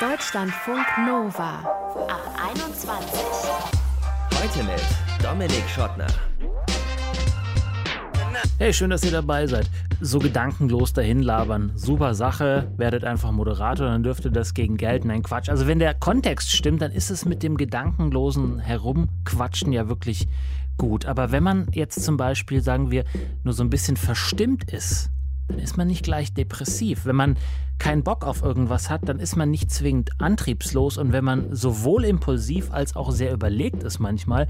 Deutschlandfunk Nova ab 21. Heute mit Dominik Schottner. Hey, schön, dass ihr dabei seid. So gedankenlos dahin labern. Super Sache. Werdet einfach Moderator, dann dürfte das gegen Geld. Nein, Quatsch. Also, wenn der Kontext stimmt, dann ist es mit dem gedankenlosen Herumquatschen ja wirklich gut. Aber wenn man jetzt zum Beispiel, sagen wir, nur so ein bisschen verstimmt ist, dann ist man nicht gleich depressiv. Wenn man keinen Bock auf irgendwas hat, dann ist man nicht zwingend antriebslos und wenn man sowohl impulsiv als auch sehr überlegt ist manchmal,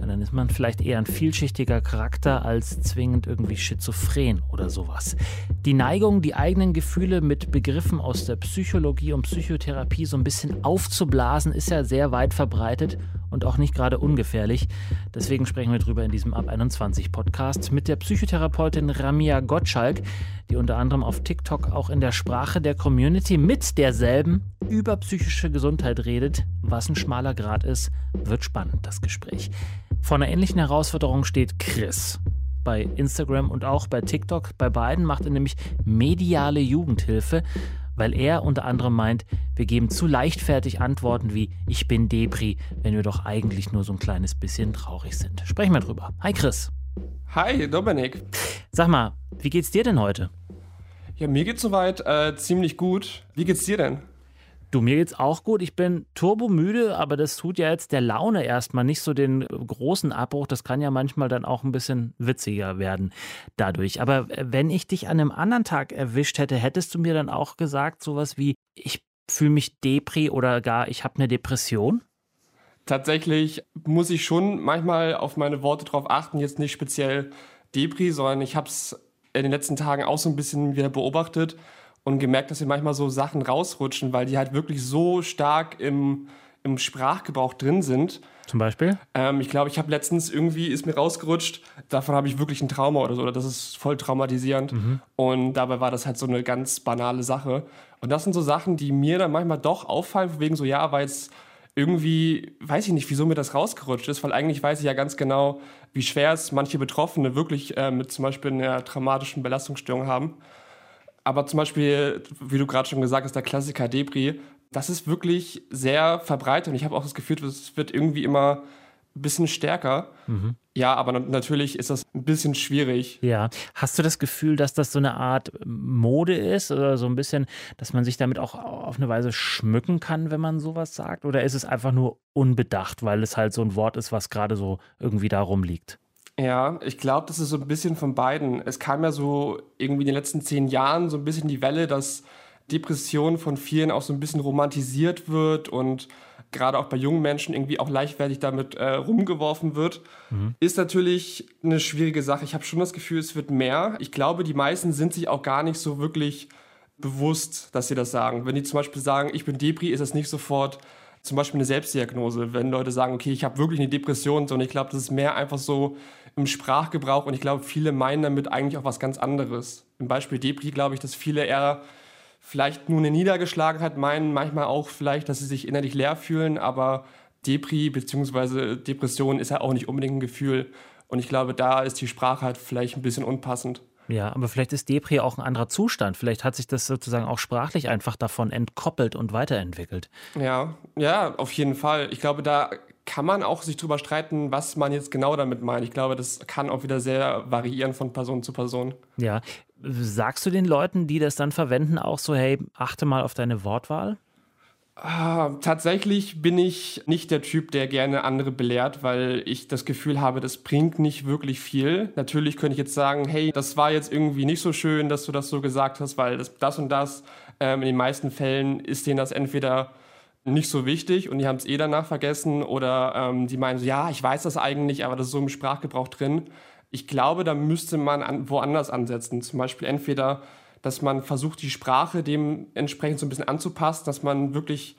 dann ist man vielleicht eher ein vielschichtiger Charakter als zwingend irgendwie schizophren oder sowas. Die Neigung, die eigenen Gefühle mit Begriffen aus der Psychologie und Psychotherapie so ein bisschen aufzublasen, ist ja sehr weit verbreitet und auch nicht gerade ungefährlich. Deswegen sprechen wir drüber in diesem Ab 21 Podcast mit der Psychotherapeutin Ramia Gottschalk, die unter anderem auf TikTok auch in der Sprache der Community mit derselben über psychische Gesundheit redet. Was ein schmaler Grad ist, wird spannend, das Gespräch. Vor einer ähnlichen Herausforderung steht Chris bei Instagram und auch bei TikTok. Bei beiden macht er nämlich mediale Jugendhilfe weil er unter anderem meint, wir geben zu leichtfertig Antworten wie ich bin Depri, wenn wir doch eigentlich nur so ein kleines bisschen traurig sind. Sprechen wir drüber. Hi Chris. Hi Dominik. Sag mal, wie geht's dir denn heute? Ja, mir geht's soweit äh, ziemlich gut. Wie geht's dir denn? Du, mir geht's auch gut. Ich bin turbomüde, aber das tut ja jetzt der Laune erstmal nicht so den großen Abbruch. Das kann ja manchmal dann auch ein bisschen witziger werden dadurch. Aber wenn ich dich an einem anderen Tag erwischt hätte, hättest du mir dann auch gesagt, sowas wie, ich fühle mich Depri oder gar, ich habe eine Depression? Tatsächlich muss ich schon manchmal auf meine Worte drauf achten, jetzt nicht speziell Depri, sondern ich habe es in den letzten Tagen auch so ein bisschen wieder beobachtet und gemerkt, dass mir manchmal so Sachen rausrutschen, weil die halt wirklich so stark im, im Sprachgebrauch drin sind. Zum Beispiel? Ähm, ich glaube, ich habe letztens irgendwie, ist mir rausgerutscht, davon habe ich wirklich ein Trauma oder so, oder das ist voll traumatisierend. Mhm. Und dabei war das halt so eine ganz banale Sache. Und das sind so Sachen, die mir dann manchmal doch auffallen, wegen so, ja, weil es irgendwie, weiß ich nicht, wieso mir das rausgerutscht ist, weil eigentlich weiß ich ja ganz genau, wie schwer es manche Betroffene wirklich äh, mit zum Beispiel einer traumatischen Belastungsstörung haben. Aber zum Beispiel, wie du gerade schon gesagt hast, der Klassiker Debris, das ist wirklich sehr verbreitet und ich habe auch das Gefühl, es wird irgendwie immer ein bisschen stärker. Mhm. Ja, aber natürlich ist das ein bisschen schwierig. Ja. Hast du das Gefühl, dass das so eine Art Mode ist oder so ein bisschen, dass man sich damit auch auf eine Weise schmücken kann, wenn man sowas sagt? Oder ist es einfach nur unbedacht, weil es halt so ein Wort ist, was gerade so irgendwie da rumliegt? Ja, ich glaube, das ist so ein bisschen von beiden. Es kam ja so irgendwie in den letzten zehn Jahren so ein bisschen die Welle, dass Depression von vielen auch so ein bisschen romantisiert wird und gerade auch bei jungen Menschen irgendwie auch leichtfertig damit äh, rumgeworfen wird. Mhm. Ist natürlich eine schwierige Sache. Ich habe schon das Gefühl, es wird mehr. Ich glaube, die meisten sind sich auch gar nicht so wirklich bewusst, dass sie das sagen. Wenn die zum Beispiel sagen, ich bin Depri, ist das nicht sofort zum Beispiel eine Selbstdiagnose, wenn Leute sagen, okay, ich habe wirklich eine Depression, sondern ich glaube, das ist mehr einfach so im Sprachgebrauch und ich glaube, viele meinen damit eigentlich auch was ganz anderes. Im Beispiel Depri glaube ich, dass viele eher vielleicht nur eine Niedergeschlagenheit meinen, manchmal auch vielleicht, dass sie sich innerlich leer fühlen, aber Depri bzw. Depression ist ja auch nicht unbedingt ein Gefühl und ich glaube, da ist die Sprache halt vielleicht ein bisschen unpassend. Ja, aber vielleicht ist Depri auch ein anderer Zustand. Vielleicht hat sich das sozusagen auch sprachlich einfach davon entkoppelt und weiterentwickelt. Ja, ja, auf jeden Fall. Ich glaube, da kann man auch sich drüber streiten, was man jetzt genau damit meint. Ich glaube, das kann auch wieder sehr variieren von Person zu Person. Ja. Sagst du den Leuten, die das dann verwenden, auch so, hey, achte mal auf deine Wortwahl? Ah, tatsächlich bin ich nicht der Typ, der gerne andere belehrt, weil ich das Gefühl habe, das bringt nicht wirklich viel. Natürlich könnte ich jetzt sagen, hey, das war jetzt irgendwie nicht so schön, dass du das so gesagt hast, weil das, das und das, ähm, in den meisten Fällen ist denen das entweder nicht so wichtig und die haben es eh danach vergessen oder ähm, die meinen so, ja, ich weiß das eigentlich, aber das ist so im Sprachgebrauch drin. Ich glaube, da müsste man an, woanders ansetzen. Zum Beispiel entweder dass man versucht, die Sprache dementsprechend so ein bisschen anzupassen, dass man wirklich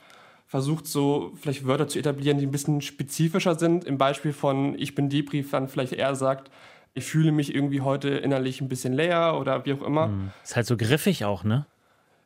versucht, so vielleicht Wörter zu etablieren, die ein bisschen spezifischer sind. Im Beispiel von Ich bin Debrief dann vielleicht eher sagt, ich fühle mich irgendwie heute innerlich ein bisschen leer oder wie auch immer. Mhm. Ist halt so griffig auch, ne?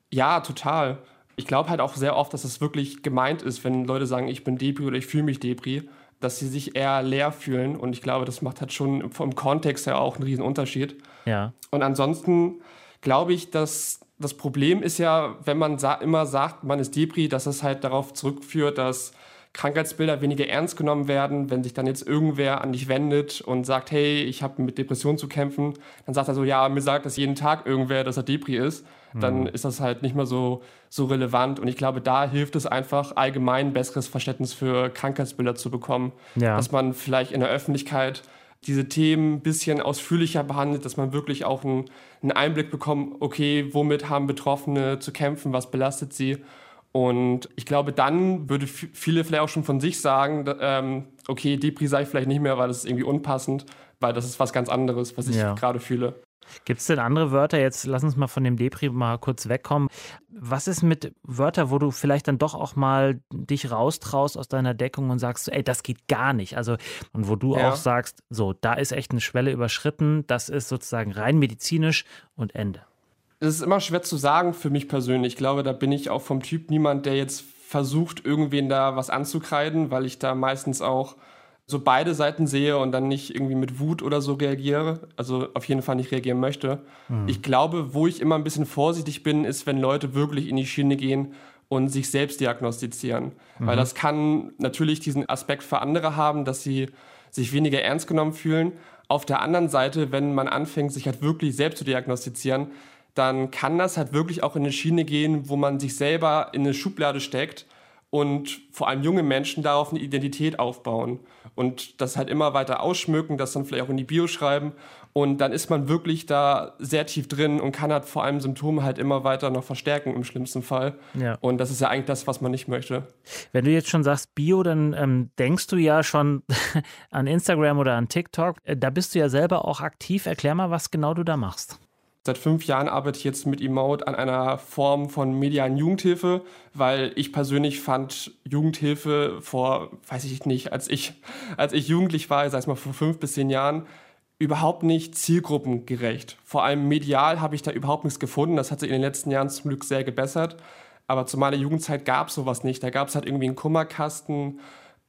Ja, total. Ich glaube halt auch sehr oft, dass es wirklich gemeint ist, wenn Leute sagen, ich bin Depri oder ich fühle mich Depri, dass sie sich eher leer fühlen. Und ich glaube, das macht halt schon vom Kontext her auch einen riesen Unterschied. Ja. Und ansonsten glaube ich, dass das Problem ist ja, wenn man sa immer sagt, man ist Depri, dass das halt darauf zurückführt, dass Krankheitsbilder weniger ernst genommen werden. Wenn sich dann jetzt irgendwer an dich wendet und sagt, hey, ich habe mit Depressionen zu kämpfen, dann sagt er so, ja, mir sagt das jeden Tag irgendwer, dass er Depri ist. Dann mhm. ist das halt nicht mehr so, so relevant. Und ich glaube, da hilft es einfach, allgemein ein besseres Verständnis für Krankheitsbilder zu bekommen. Ja. Dass man vielleicht in der Öffentlichkeit diese Themen ein bisschen ausführlicher behandelt, dass man wirklich auch einen, einen Einblick bekommt, okay, womit haben Betroffene zu kämpfen, was belastet sie und ich glaube, dann würde viele vielleicht auch schon von sich sagen, ähm, okay, Depri sei ich vielleicht nicht mehr, weil das ist irgendwie unpassend, weil das ist was ganz anderes, was ich ja. gerade fühle. Gibt es denn andere Wörter? Jetzt lass uns mal von dem Depri mal kurz wegkommen. Was ist mit Wörtern, wo du vielleicht dann doch auch mal dich raustraust aus deiner Deckung und sagst, ey, das geht gar nicht. Also, und wo du ja. auch sagst, so, da ist echt eine Schwelle überschritten, das ist sozusagen rein medizinisch und Ende es ist immer schwer zu sagen für mich persönlich. Ich glaube, da bin ich auch vom Typ niemand, der jetzt versucht, irgendwen da was anzukreiden, weil ich da meistens auch so beide Seiten sehe und dann nicht irgendwie mit Wut oder so reagiere. Also auf jeden Fall nicht reagieren möchte. Mhm. Ich glaube, wo ich immer ein bisschen vorsichtig bin, ist, wenn Leute wirklich in die Schiene gehen und sich selbst diagnostizieren. Mhm. Weil das kann natürlich diesen Aspekt für andere haben, dass sie sich weniger ernst genommen fühlen. Auf der anderen Seite, wenn man anfängt, sich halt wirklich selbst zu diagnostizieren, dann kann das halt wirklich auch in eine Schiene gehen, wo man sich selber in eine Schublade steckt und vor allem junge Menschen darauf eine Identität aufbauen und das halt immer weiter ausschmücken, das dann vielleicht auch in die Bio schreiben und dann ist man wirklich da sehr tief drin und kann halt vor allem Symptome halt immer weiter noch verstärken im schlimmsten Fall. Ja. Und das ist ja eigentlich das, was man nicht möchte. Wenn du jetzt schon sagst Bio, dann ähm, denkst du ja schon an Instagram oder an TikTok. Äh, da bist du ja selber auch aktiv. Erklär mal, was genau du da machst. Seit fünf Jahren arbeite ich jetzt mit Emote an einer Form von medialen Jugendhilfe, weil ich persönlich fand Jugendhilfe vor, weiß ich nicht, als ich, als ich jugendlich war, sei es mal vor fünf bis zehn Jahren, überhaupt nicht zielgruppengerecht. Vor allem medial habe ich da überhaupt nichts gefunden. Das hat sich in den letzten Jahren zum Glück sehr gebessert. Aber zu meiner Jugendzeit gab es sowas nicht. Da gab es halt irgendwie einen Kummerkasten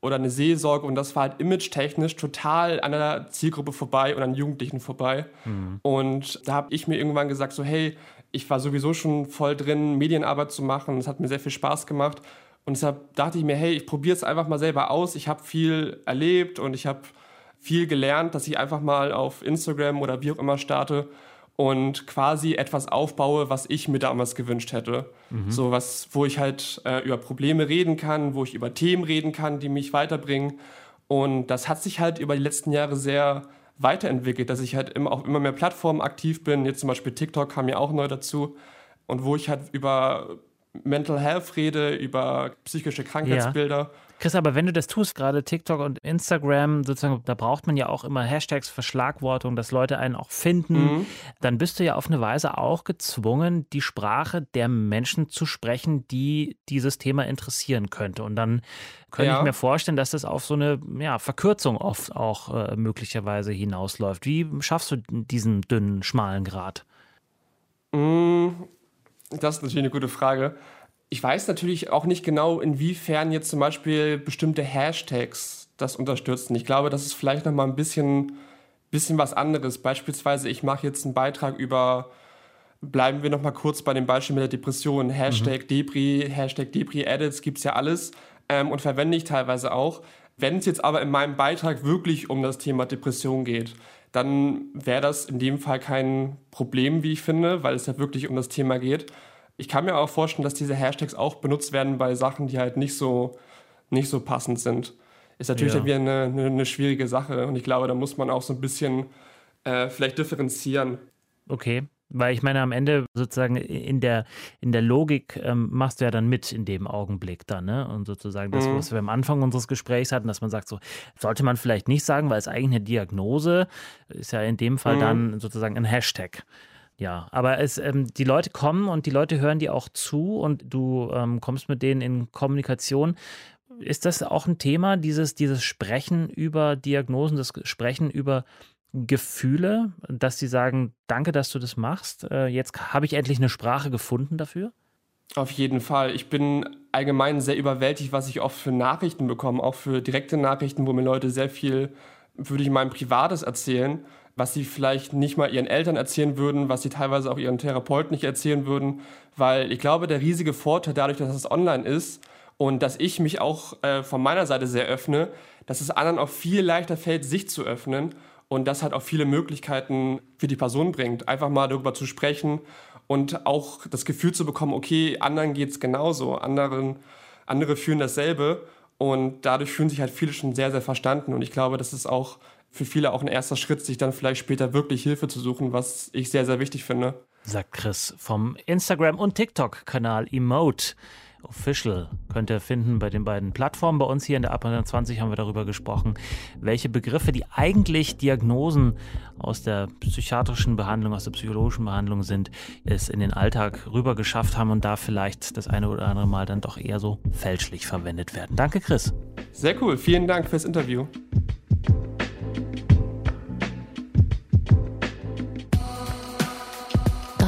oder eine Seelsorge und das war halt image-technisch total an der Zielgruppe vorbei und an Jugendlichen vorbei. Mhm. Und da habe ich mir irgendwann gesagt, so hey, ich war sowieso schon voll drin, Medienarbeit zu machen. Es hat mir sehr viel Spaß gemacht. Und deshalb dachte ich mir, hey, ich probiere es einfach mal selber aus. Ich habe viel erlebt und ich habe viel gelernt, dass ich einfach mal auf Instagram oder wie auch immer starte und quasi etwas aufbaue, was ich mir damals gewünscht hätte. Mhm. So was, wo ich halt äh, über Probleme reden kann, wo ich über Themen reden kann, die mich weiterbringen. Und das hat sich halt über die letzten Jahre sehr weiterentwickelt, dass ich halt immer auf immer mehr Plattformen aktiv bin. Jetzt zum Beispiel TikTok kam ja auch neu dazu. Und wo ich halt über Mental Health rede, über psychische Krankheitsbilder. Ja. Chris, aber wenn du das tust, gerade TikTok und Instagram, sozusagen, da braucht man ja auch immer Hashtags, Verschlagwortung, dass Leute einen auch finden, mhm. dann bist du ja auf eine Weise auch gezwungen, die Sprache der Menschen zu sprechen, die dieses Thema interessieren könnte. Und dann könnte ja. ich mir vorstellen, dass das auf so eine ja, Verkürzung oft auch äh, möglicherweise hinausläuft. Wie schaffst du diesen dünnen, schmalen Grad? Mhm. Das ist natürlich eine gute Frage. Ich weiß natürlich auch nicht genau, inwiefern jetzt zum Beispiel bestimmte Hashtags das unterstützen. Ich glaube, das ist vielleicht noch mal ein bisschen, bisschen was anderes. Beispielsweise, ich mache jetzt einen Beitrag über, bleiben wir noch mal kurz bei dem Beispiel mit der Depression. Hashtag mhm. Depri, Hashtag Depri-Edits, gibt es ja alles ähm, und verwende ich teilweise auch. Wenn es jetzt aber in meinem Beitrag wirklich um das Thema Depression geht, dann wäre das in dem Fall kein Problem, wie ich finde, weil es ja wirklich um das Thema geht. Ich kann mir auch vorstellen, dass diese Hashtags auch benutzt werden bei Sachen, die halt nicht so, nicht so passend sind. Ist natürlich ja. dann wieder eine, eine, eine, schwierige Sache und ich glaube, da muss man auch so ein bisschen äh, vielleicht differenzieren. Okay. Weil ich meine, am Ende sozusagen in der, in der Logik ähm, machst du ja dann mit in dem Augenblick dann, ne? Und sozusagen das, mhm. was wir am Anfang unseres Gesprächs hatten, dass man sagt, so sollte man vielleicht nicht sagen, weil es eigentlich eine Diagnose ist ja in dem Fall mhm. dann sozusagen ein Hashtag. Ja, aber es, ähm, die Leute kommen und die Leute hören dir auch zu und du ähm, kommst mit denen in Kommunikation. Ist das auch ein Thema, dieses, dieses Sprechen über Diagnosen, das Sprechen über Gefühle, dass sie sagen, danke, dass du das machst. Äh, jetzt habe ich endlich eine Sprache gefunden dafür? Auf jeden Fall. Ich bin allgemein sehr überwältigt, was ich oft für Nachrichten bekomme, auch für direkte Nachrichten, wo mir Leute sehr viel, würde ich meinem Privates erzählen. Was sie vielleicht nicht mal ihren Eltern erzählen würden, was sie teilweise auch ihren Therapeuten nicht erzählen würden. Weil ich glaube, der riesige Vorteil dadurch, dass es online ist und dass ich mich auch äh, von meiner Seite sehr öffne, dass es anderen auch viel leichter fällt, sich zu öffnen und das halt auch viele Möglichkeiten für die Person bringt, einfach mal darüber zu sprechen und auch das Gefühl zu bekommen, okay, anderen geht es genauso, anderen, andere fühlen dasselbe und dadurch fühlen sich halt viele schon sehr, sehr verstanden und ich glaube, das ist auch für viele auch ein erster Schritt, sich dann vielleicht später wirklich Hilfe zu suchen, was ich sehr, sehr wichtig finde. Sagt Chris vom Instagram- und TikTok-Kanal Emote. Official könnt ihr finden bei den beiden Plattformen. Bei uns hier in der Ab 20 haben wir darüber gesprochen, welche Begriffe, die eigentlich Diagnosen aus der psychiatrischen Behandlung, aus der psychologischen Behandlung sind, es in den Alltag rüber geschafft haben und da vielleicht das eine oder andere Mal dann doch eher so fälschlich verwendet werden. Danke, Chris. Sehr cool. Vielen Dank fürs Interview.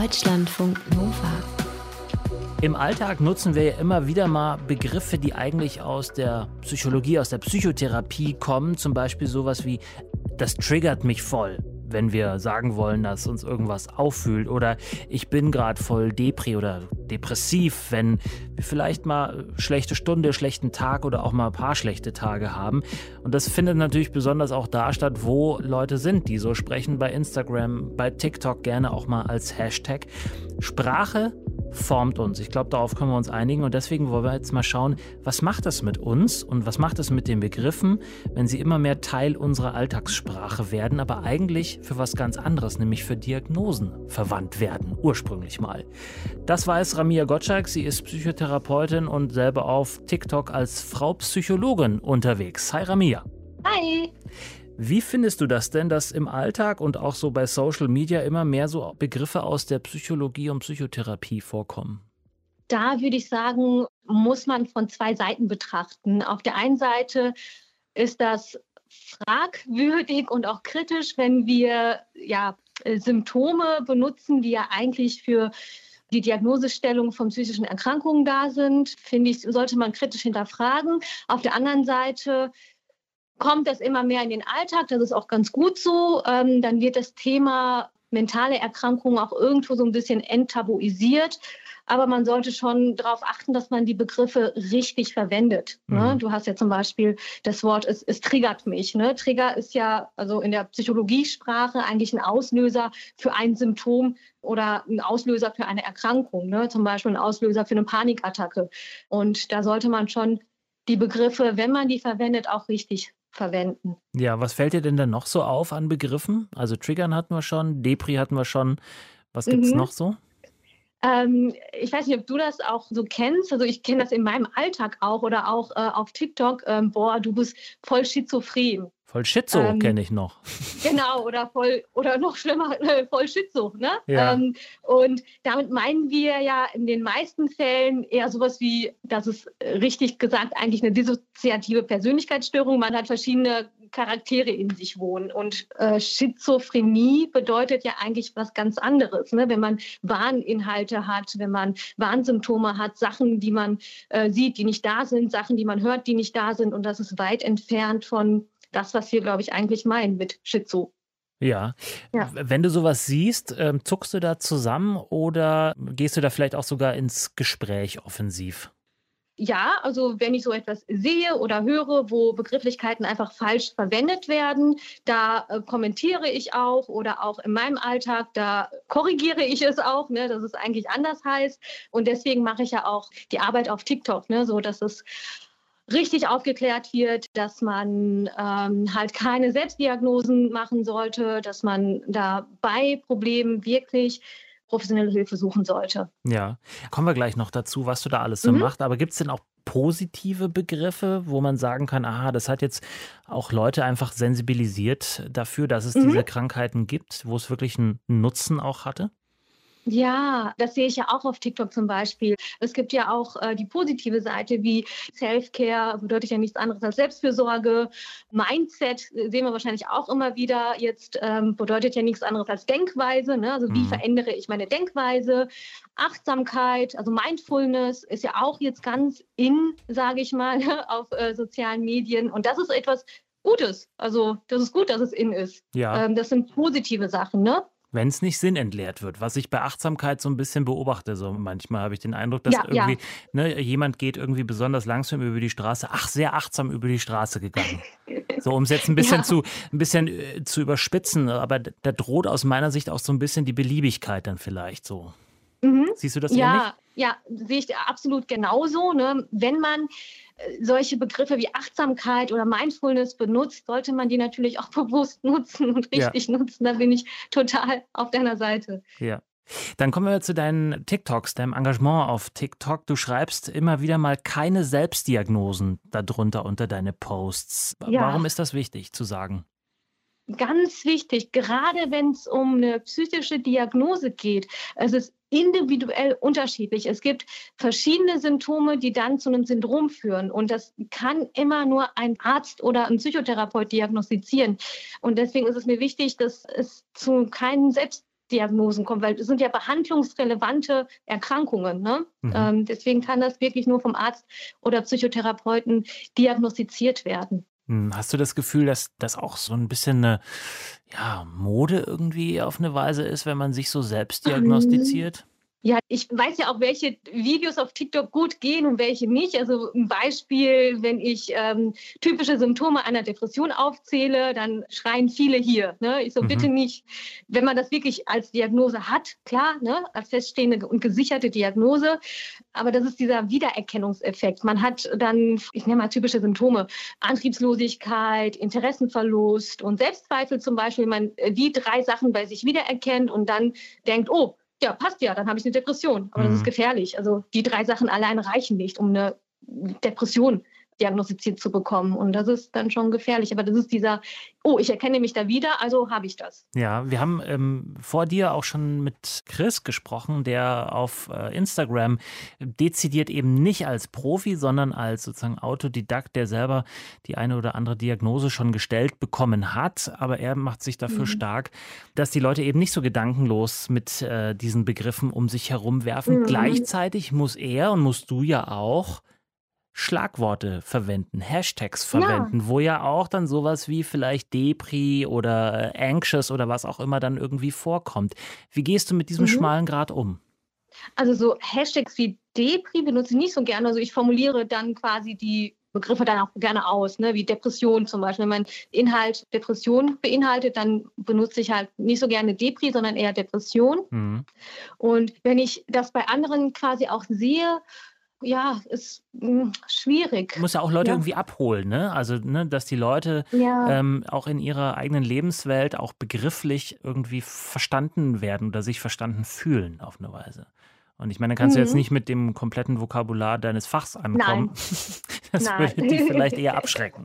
Deutschlandfunk Nova. Im Alltag nutzen wir ja immer wieder mal Begriffe, die eigentlich aus der Psychologie, aus der Psychotherapie kommen. Zum Beispiel sowas wie, das triggert mich voll, wenn wir sagen wollen, dass uns irgendwas auffühlt. Oder ich bin gerade voll depri oder depressiv, wenn wir vielleicht mal schlechte Stunde, schlechten Tag oder auch mal ein paar schlechte Tage haben. Und das findet natürlich besonders auch da statt, wo Leute sind, die so sprechen bei Instagram, bei TikTok gerne auch mal als Hashtag. Sprache formt uns. Ich glaube, darauf können wir uns einigen und deswegen wollen wir jetzt mal schauen, was macht das mit uns und was macht es mit den Begriffen, wenn sie immer mehr Teil unserer Alltagssprache werden, aber eigentlich für was ganz anderes, nämlich für Diagnosen verwandt werden, ursprünglich mal. Das weiß Ramia Gottschalk, sie ist Psychotherapeutin und selber auf TikTok als Frau Psychologin unterwegs. Hi Ramia. Hi. Wie findest du das denn, dass im Alltag und auch so bei Social Media immer mehr so Begriffe aus der Psychologie und Psychotherapie vorkommen? Da würde ich sagen, muss man von zwei Seiten betrachten. Auf der einen Seite ist das fragwürdig und auch kritisch, wenn wir ja, Symptome benutzen, die ja eigentlich für die Diagnosestellung von psychischen Erkrankungen da sind, finde ich, sollte man kritisch hinterfragen. Auf der anderen Seite kommt das immer mehr in den Alltag. Das ist auch ganz gut so. Ähm, dann wird das Thema mentale Erkrankungen auch irgendwo so ein bisschen enttabuisiert. Aber man sollte schon darauf achten, dass man die Begriffe richtig verwendet. Ne? Mhm. Du hast ja zum Beispiel das Wort, es, es triggert mich. Ne? Trigger ist ja also in der Psychologiesprache eigentlich ein Auslöser für ein Symptom oder ein Auslöser für eine Erkrankung. Ne? Zum Beispiel ein Auslöser für eine Panikattacke. Und da sollte man schon die Begriffe, wenn man die verwendet, auch richtig verwenden. Ja, was fällt dir denn dann noch so auf an Begriffen? Also Triggern hatten wir schon, Depri hatten wir schon. Was gibt es mhm. noch so? Ähm, ich weiß nicht, ob du das auch so kennst. Also ich kenne das in meinem Alltag auch oder auch äh, auf TikTok. Ähm, boah, du bist voll schizophren. Voll Schizo ähm, kenne ich noch. Genau, oder voll, oder noch schlimmer, äh, voll Schizo. Ne? Ja. Ähm, und damit meinen wir ja in den meisten Fällen eher sowas wie, das ist richtig gesagt, eigentlich eine dissoziative Persönlichkeitsstörung. Man hat verschiedene Charaktere in sich wohnen. Und äh, Schizophrenie bedeutet ja eigentlich was ganz anderes. Ne? Wenn man Warninhalte hat, wenn man Warnsymptome hat, Sachen, die man äh, sieht, die nicht da sind, Sachen, die man hört, die nicht da sind. Und das ist weit entfernt von das, was wir, glaube ich, eigentlich meinen mit Schizo. Ja. ja. Wenn du sowas siehst, ähm, zuckst du da zusammen oder gehst du da vielleicht auch sogar ins Gespräch offensiv? Ja, also wenn ich so etwas sehe oder höre, wo Begrifflichkeiten einfach falsch verwendet werden, da äh, kommentiere ich auch oder auch in meinem Alltag, da korrigiere ich es auch, ne, dass es eigentlich anders heißt. Und deswegen mache ich ja auch die Arbeit auf TikTok, ne, so dass es richtig aufgeklärt wird, dass man ähm, halt keine Selbstdiagnosen machen sollte, dass man da bei Problemen wirklich professionelle Hilfe suchen sollte. Ja, kommen wir gleich noch dazu, was du da alles so mhm. machst. Aber gibt es denn auch positive Begriffe, wo man sagen kann, aha, das hat jetzt auch Leute einfach sensibilisiert dafür, dass es mhm. diese Krankheiten gibt, wo es wirklich einen Nutzen auch hatte? Ja, das sehe ich ja auch auf TikTok zum Beispiel. Es gibt ja auch äh, die positive Seite wie Self-Care, bedeutet ja nichts anderes als Selbstfürsorge. Mindset äh, sehen wir wahrscheinlich auch immer wieder. Jetzt ähm, bedeutet ja nichts anderes als Denkweise. Ne? Also wie mhm. verändere ich meine Denkweise? Achtsamkeit, also Mindfulness ist ja auch jetzt ganz in, sage ich mal, auf äh, sozialen Medien. Und das ist etwas, Gutes. Also das ist gut, dass es in ist. Ja. Ähm, das sind positive Sachen, ne? Wenn es nicht sinnentleert wird, was ich bei Achtsamkeit so ein bisschen beobachte. So manchmal habe ich den Eindruck, dass Ja, irgendwie ja. Ne, jemand geht irgendwie besonders langsam über die Straße, ach sehr achtsam über die Straße gegangen. So um es jetzt ein bisschen Ja. zu ein bisschen äh, zu überspitzen, aber da droht aus meiner Sicht auch so ein bisschen die Beliebigkeit dann vielleicht so. Mhm. Siehst du das? Ja, ja, sehe ich absolut genauso. Ne? Wenn man äh, solche Begriffe wie Achtsamkeit oder Mindfulness benutzt, sollte man die natürlich auch bewusst nutzen und Ja. richtig nutzen. Da bin ich total auf deiner Seite. Ja. Dann kommen wir zu deinen TikToks, deinem Engagement auf TikTok. Du schreibst immer wieder mal keine Selbstdiagnosen darunter unter deine Posts. Ja. Warum ist das wichtig zu sagen? Ganz wichtig, gerade wenn es um eine psychische Diagnose geht. Es ist individuell unterschiedlich. Es gibt verschiedene Symptome, die dann zu einem Syndrom führen. Und das kann immer nur ein Arzt oder ein Psychotherapeut diagnostizieren. Und deswegen ist es mir wichtig, dass es zu keinen Selbstdiagnosen kommt, weil es sind ja behandlungsrelevante Erkrankungen. Ne? Mhm. Ähm, deswegen kann das wirklich nur vom Arzt oder Psychotherapeuten diagnostiziert werden. Hm, Hast du das Gefühl, dass das auch so ein bisschen eine ja, Mode irgendwie auf eine Weise ist, wenn man sich so selbst diagnostiziert? Ja, ich weiß ja auch, welche Videos auf TikTok gut gehen und welche nicht. Also ein Beispiel, wenn ich ähm, typische Symptome einer Depression aufzähle, dann schreien viele hier. Ne? Ich so, Mhm. bitte nicht. Wenn man das wirklich als Diagnose hat, klar, ne? als feststehende und gesicherte Diagnose. Aber das ist dieser Wiedererkennungseffekt. Man hat dann, ich nenne mal typische Symptome, Antriebslosigkeit, Interessenverlust und Selbstzweifel zum Beispiel. Wenn man äh, die drei Sachen bei sich wiedererkennt und dann denkt, oh, ja, passt ja, dann habe ich eine Depression. Aber das Mhm. ist gefährlich. Also die drei Sachen allein reichen nicht, um eine Depression diagnostiziert zu bekommen. Und das ist dann schon gefährlich. Aber das ist dieser, oh, ich erkenne mich da wieder, also habe ich das. Ja, wir haben ähm, vor dir auch schon mit Chris gesprochen, der auf äh, Instagram dezidiert eben nicht als Profi, sondern als sozusagen Autodidakt, der selber die eine oder andere Diagnose schon gestellt bekommen hat. Aber er macht sich dafür Mhm. stark, dass die Leute eben nicht so gedankenlos mit äh, diesen Begriffen um sich herum werfen. Mhm. Gleichzeitig muss er und musst du ja auch Schlagworte verwenden, Hashtags verwenden, wo ja auch dann sowas wie vielleicht Depri oder äh, Anxious oder was auch immer dann irgendwie vorkommt. Wie gehst du mit diesem Mhm. schmalen Grad um? Also so Hashtags wie Depri benutze ich nicht so gerne. Also ich formuliere dann quasi die Begriffe dann auch gerne aus, ne? wie Depression zum Beispiel. Wenn mein Inhalt Depression beinhaltet, dann benutze ich halt nicht so gerne Depri, sondern eher Depression. Mhm. Und wenn ich das bei anderen quasi auch sehe, ja, ist mh, schwierig. Muss ja auch Leute Ja. irgendwie abholen, ne? Also, ne, dass die Leute Ja, ähm, auch in ihrer eigenen Lebenswelt auch begrifflich irgendwie verstanden werden oder sich verstanden fühlen auf eine Weise. Und ich meine, da kannst du jetzt Mhm. nicht mit dem kompletten Vokabular deines Fachs ankommen. Das Nein. würde dich vielleicht eher abschrecken.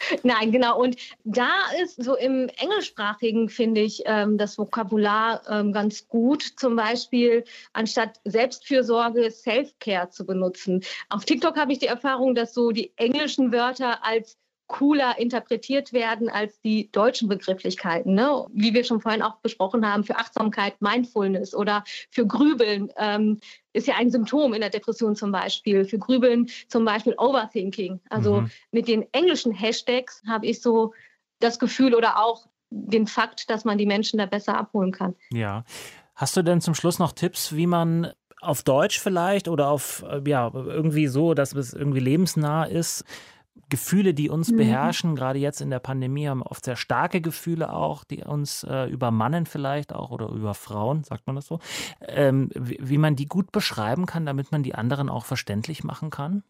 nein, genau. Und da ist so im Englischsprachigen, finde ich, ähm, das Vokabular ähm, ganz gut. Zum Beispiel anstatt Selbstfürsorge Self-Care zu benutzen. Auf TikTok habe ich die Erfahrung, dass so die englischen Wörter als cooler interpretiert werden als die deutschen Begrifflichkeiten. Ne? Wie wir schon vorhin auch besprochen haben, für Achtsamkeit, Mindfulness oder für Grübeln ähm, ist ja ein Symptom in der Depression zum Beispiel. Für Grübeln zum Beispiel Overthinking. Also Mhm. mit den englischen Hashtags habe ich so das Gefühl oder auch den Fakt, dass man die Menschen da besser abholen kann. Ja. Hast du denn zum Schluss noch Tipps, wie man auf Deutsch vielleicht oder auf, äh, ja, irgendwie so, dass es irgendwie lebensnah ist, Gefühle, die uns Mhm. beherrschen, gerade jetzt in der Pandemie, haben oft sehr starke Gefühle auch, die uns äh, übermannen vielleicht auch oder über Frauen, sagt man das so, ähm, wie, wie man die gut beschreiben kann, damit man die anderen auch verständlich machen kann?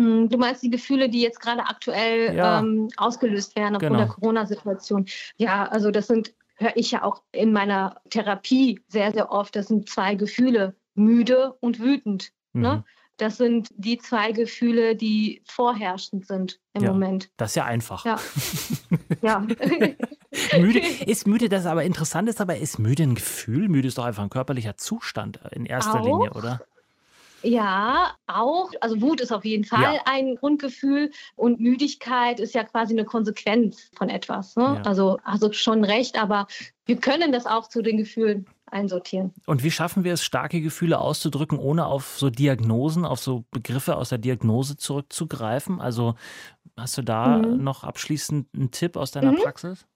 Hm, Du meinst die Gefühle, die jetzt gerade aktuell Ja. ähm, ausgelöst werden aufgrund Genau. der Corona-Situation. Ja, also das sind, höre ich ja auch in meiner Therapie sehr, sehr oft, das sind zwei Gefühle, müde und wütend. Ne? Das sind die zwei Gefühle, die vorherrschend sind im Ja. Moment. Das ist ja einfach. Ja. Ja. müde, ist müde, das aber interessant ist, aber ist müde ein Gefühl? Müde ist doch einfach ein körperlicher Zustand in erster Auch. Linie, oder? Ja, auch. Also Wut ist auf jeden Fall Ja. ein Grundgefühl und Müdigkeit ist ja quasi eine Konsequenz von etwas. Ne? Ja. Also, also schon recht, aber wir können das auch zu den Gefühlen einsortieren. Und wie schaffen wir es, starke Gefühle auszudrücken, ohne auf so Diagnosen, auf so Begriffe aus der Diagnose zurückzugreifen? Also hast du da mhm. noch abschließend einen Tipp aus deiner mhm. Praxis?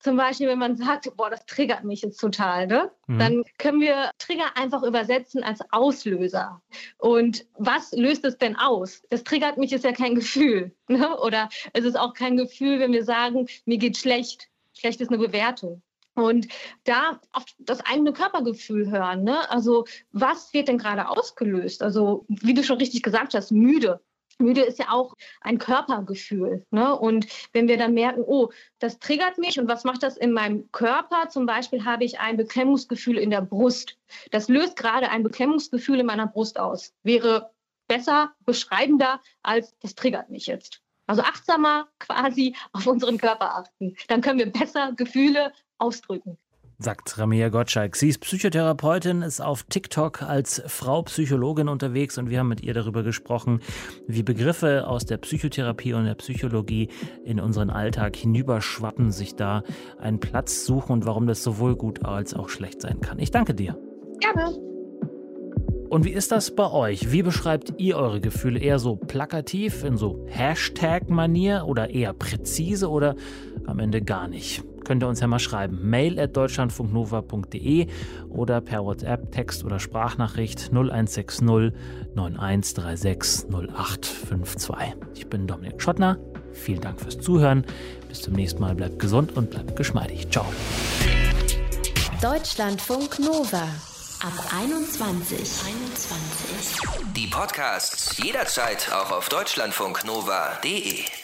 Zum Beispiel, wenn man sagt, boah, das triggert mich jetzt total, ne? Mhm. dann können wir Trigger einfach übersetzen als Auslöser. Und was löst es denn aus? Das triggert mich ist ja kein Gefühl. Ne? Oder es ist auch kein Gefühl, wenn wir sagen, mir geht schlecht. Schlecht ist eine Bewertung. Und da auf das eigene Körpergefühl hören. Ne? Also was wird denn gerade ausgelöst? Also wie du schon richtig gesagt hast, müde. Müde ist ja auch ein Körpergefühl. Ne? Und wenn wir dann merken, oh, das triggert mich und was macht das in meinem Körper? Zum Beispiel habe ich ein Beklemmungsgefühl in der Brust. Das löst gerade ein Beklemmungsgefühl in meiner Brust aus. Wäre besser, beschreibender als das triggert mich jetzt. Also achtsamer quasi auf unseren Körper achten. Dann können wir besser Gefühle ausdrücken sagt Ramia Gottschalk. Sie ist Psychotherapeutin, ist auf TikTok als Frau Psychologin unterwegs und wir haben mit ihr darüber gesprochen, wie Begriffe aus der Psychotherapie und der Psychologie in unseren Alltag hinüberschwappen, sich da einen Platz suchen und warum das sowohl gut als auch schlecht sein kann. Ich danke dir. Gerne. Und wie ist das bei euch? Wie beschreibt ihr eure Gefühle? Eher so plakativ, in so Hashtag-Manier oder eher präzise oder am Ende gar nicht? Könnt ihr uns ja mal schreiben. Mail at deutschlandfunknova.de oder per WhatsApp, Text oder Sprachnachricht 0160 9136 0852. Ich bin Dominik Schottner. Vielen Dank fürs Zuhören. Bis zum nächsten Mal. Bleibt gesund und bleibt geschmeidig. Ciao. Deutschlandfunk Nova. Ab 21. 21. Die Podcasts jederzeit auch auf deutschlandfunknova.de.